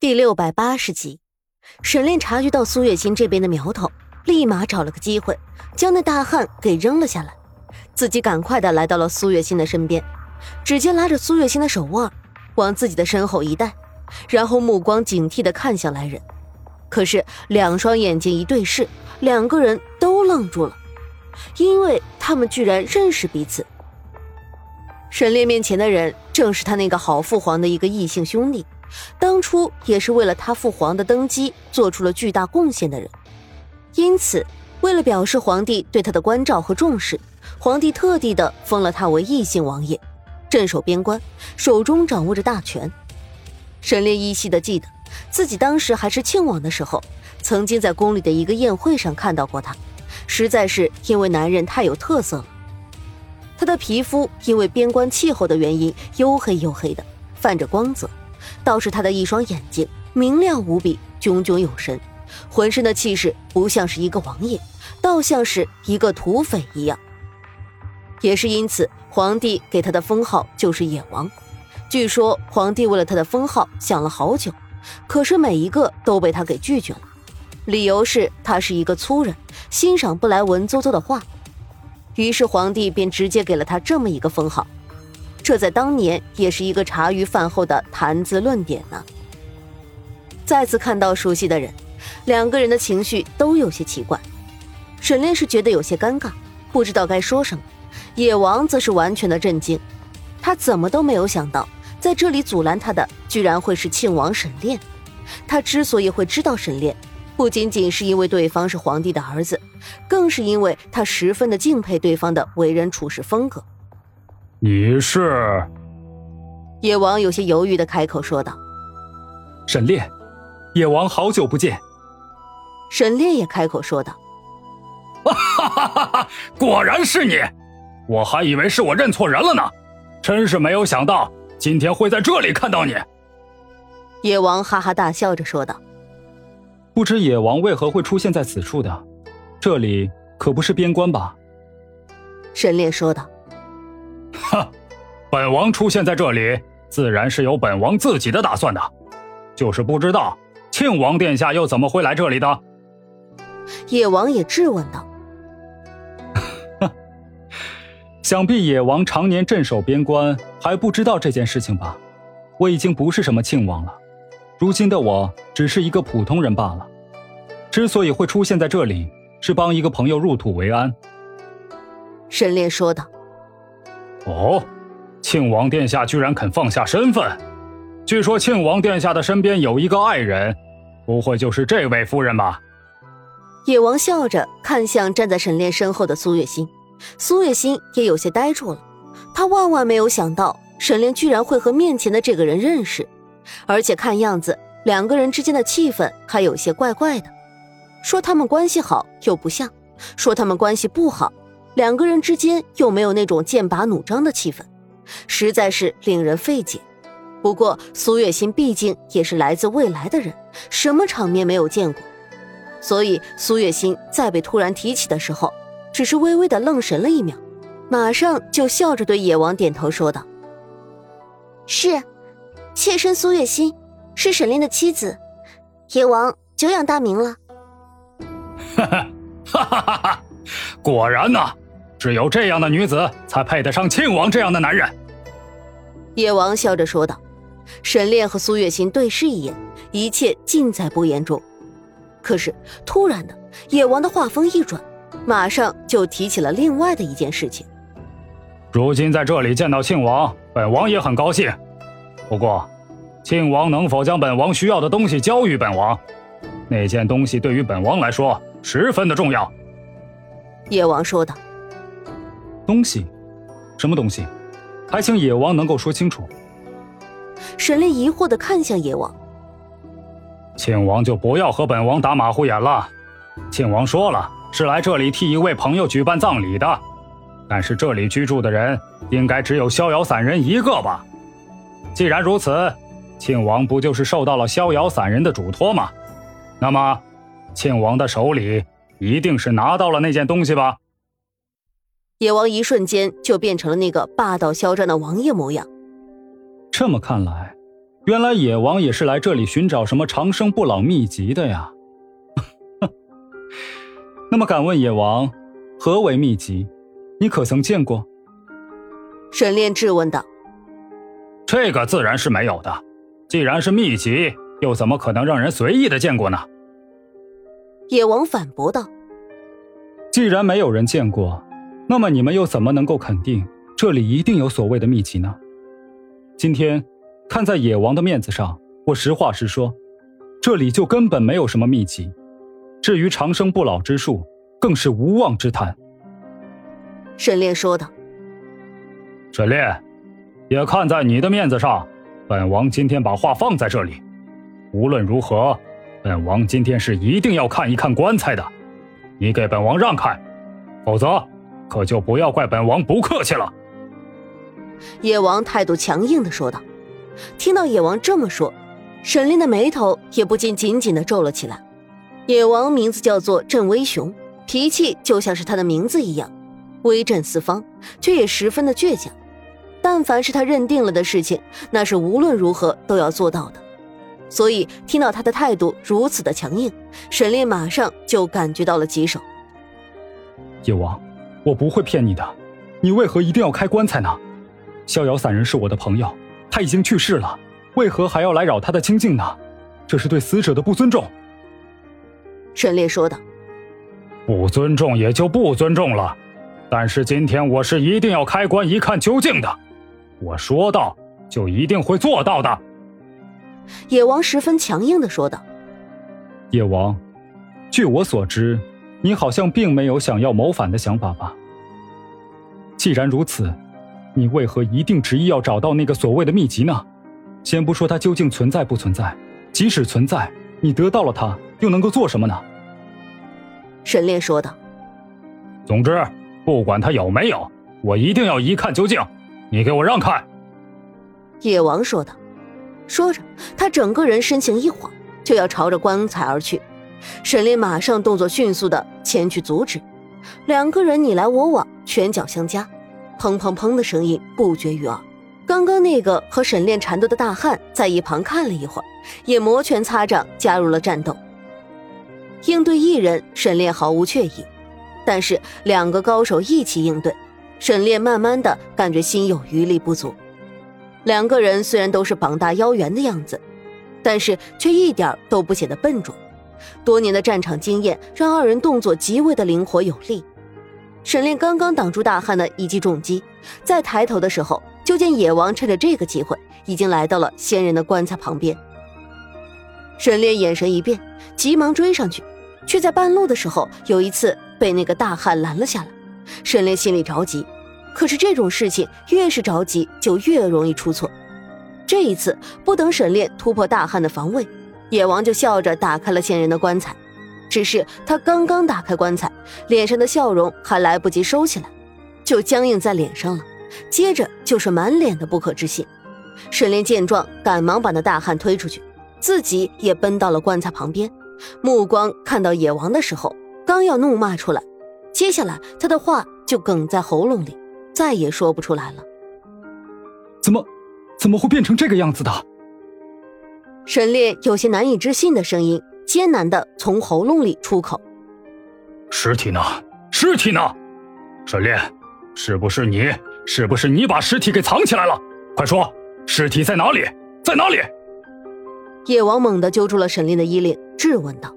第六百八十集，沈炼察觉到苏月心这边的苗头，立马找了个机会，将那大汉给扔了下来，自己赶快的来到了苏月心的身边，指尖拉着苏月心的手腕，往自己的身后一带，然后目光警惕的看向来人。可是两双眼睛一对视，两个人都愣住了，因为他们居然认识彼此。沈炼面前的人，正是他那个好父皇的一个异姓兄弟。当初也是为了他父皇的登基做出了巨大贡献的人，因此为了表示皇帝对他的关照和重视，皇帝特地的封了他为异姓王爷，镇守边关，手中掌握着大权。沈炼依稀的记得自己当时还是庆王的时候，曾经在宫里的一个宴会上看到过他，实在是因为男人太有特色了。他的皮肤因为边关气候的原因黝黑黝黑的，泛着光泽。倒是他的一双眼睛明亮无比，炯炯有神，浑身的气势不像是一个王爷，倒像是一个土匪一样。也是因此，皇帝给他的封号就是野王。据说皇帝为了他的封号想了好久，可是每一个都被他给拒绝了，理由是他是一个粗人，欣赏不来文绉绉的话。于是皇帝便直接给了他这么一个封号。这在当年也是一个茶余饭后的谈资论点呢。再次看到熟悉的人，两个人的情绪都有些奇怪。沈炼是觉得有些尴尬，不知道该说什么；野王则是完全的震惊，他怎么都没有想到，在这里阻拦他的居然会是庆王沈炼。他之所以会知道沈炼，不仅仅是因为对方是皇帝的儿子，更是因为他十分的敬佩对方的为人处事风格。你是？野王有些犹豫的开口说道：“沈烈，野王好久不见。”沈烈也开口说道：“哈哈哈哈！果然是你，我还以为是我认错人了呢，真是没有想到今天会在这里看到你。”野王哈哈大笑着说道：“不知野王为何会出现在此处的？这里可不是边关吧？”沈烈说道。哼，本王出现在这里，自然是有本王自己的打算的，就是不知道庆王殿下又怎么会来这里的。野王也质问道：“ 想必野王常年镇守边关，还不知道这件事情吧？我已经不是什么庆王了，如今的我只是一个普通人罢了。之所以会出现在这里，是帮一个朋友入土为安。”沈炼说道。哦，庆王殿下居然肯放下身份。据说庆王殿下的身边有一个爱人，不会就是这位夫人吧？野王笑着看向站在沈炼身后的苏月心，苏月心也有些呆住了。他万万没有想到沈炼居然会和面前的这个人认识，而且看样子两个人之间的气氛还有些怪怪的。说他们关系好又不像，说他们关系不好。两个人之间又没有那种剑拔弩张的气氛，实在是令人费解。不过苏月心毕竟也是来自未来的人，什么场面没有见过，所以苏月心在被突然提起的时候，只是微微的愣神了一秒，马上就笑着对野王点头说道：“是，妾身苏月心，是沈炼的妻子，野王久仰大名了。”哈哈哈哈哈哈！果然呐。只有这样的女子才配得上庆王这样的男人。野王笑着说道。沈炼和苏月心对视一眼，一切尽在不言中。可是突然的，野王的话锋一转，马上就提起了另外的一件事情。如今在这里见到庆王，本王也很高兴。不过，庆王能否将本王需要的东西交予本王？那件东西对于本王来说十分的重要。野王说道。东西，什么东西？还请野王能够说清楚。沈炼疑惑的看向野王，庆王就不要和本王打马虎眼了。庆王说了，是来这里替一位朋友举办葬礼的，但是这里居住的人应该只有逍遥散人一个吧？既然如此，庆王不就是受到了逍遥散人的嘱托吗？那么，庆王的手里一定是拿到了那件东西吧？野王一瞬间就变成了那个霸道嚣张的王爷模样。这么看来，原来野王也是来这里寻找什么长生不老秘籍的呀？那么，敢问野王，何为秘籍？你可曾见过？沈炼质问道。这个自然是没有的。既然是秘籍，又怎么可能让人随意的见过呢？野王反驳道。既然没有人见过，那么你们又怎么能够肯定这里一定有所谓的秘籍呢？今天。看在野王的面子上，我实话实说，这里就根本没有什么秘籍。至于长生不老之术，更是无妄之谈。沈炼说道。沈炼，也看在你的面子上，本王今天把话放在这里。无论如何，本王今天是一定要看一看棺材的。你给本王让开，否则可就不要怪本王不客气了。野王态度强硬的说道。听到野王这么说，沈炼的眉头也不禁紧紧的皱了起来。野王名字叫做镇威雄，脾气就像是他的名字一样，威震四方，却也十分的倔强。但凡是他认定了的事情，那是无论如何都要做到的。所以听到他的态度如此的强硬，沈烈马上就感觉到了棘手。野王，我不会骗你的，你为何一定要开棺材呢？逍遥散人是我的朋友。他已经去世了，为何还要来扰他的清静呢？这是对死者的不尊重。”沈烈说道。“不尊重也就不尊重了，但是今天我是一定要开棺一看究竟的。我说到，就一定会做到的。”野王十分强硬的说道。“野王，据我所知，你好像并没有想要谋反的想法吧？既然如此。”你为何一定执意要找到那个所谓的秘籍呢？先不说它究竟存在不存在，即使存在，你得到了它，又能够做什么呢？沈烈说道。总之，不管它有没有，我一定要一看究竟。你给我让开！野王说道。说着，他整个人身形一晃，就要朝着棺材而去。沈炼马上动作迅速的前去阻止，两个人你来我往，拳脚相加。砰砰砰的声音不绝于耳。刚刚那个和沈炼缠斗的大汉在一旁看了一会儿，也摩拳擦掌加入了战斗。应对一人，沈炼毫无怯意；但是两个高手一起应对，沈炼慢慢的感觉心有余力不足。两个人虽然都是膀大腰圆的样子，但是却一点都不显得笨拙。多年的战场经验让二人动作极为的灵活有力。沈炼刚刚挡住大汉的一记重击，再抬头的时候，就见野王趁着这个机会，已经来到了仙人的棺材旁边。沈炼眼神一变，急忙追上去，却在半路的时候，有一次被那个大汉拦了下来。沈炼心里着急，可是这种事情越是着急，就越容易出错。这一次，不等沈炼突破大汉的防卫，野王就笑着打开了仙人的棺材。只是他刚刚打开棺材，脸上的笑容还来不及收起来，就僵硬在脸上了。接着就是满脸的不可置信。沈炼见状，赶忙把那大汉推出去，自己也奔到了棺材旁边，目光看到野王的时候，刚要怒骂出来，接下来他的话就哽在喉咙里，再也说不出来了。怎么，怎么会变成这个样子的？沈炼有些难以置信的声音。艰难的从喉咙里出口：“尸体呢？尸体呢？沈炼，是不是你？是不是你把尸体给藏起来了？快说，尸体在哪里？在哪里？”叶王猛地揪住了沈炼的衣领，质问道。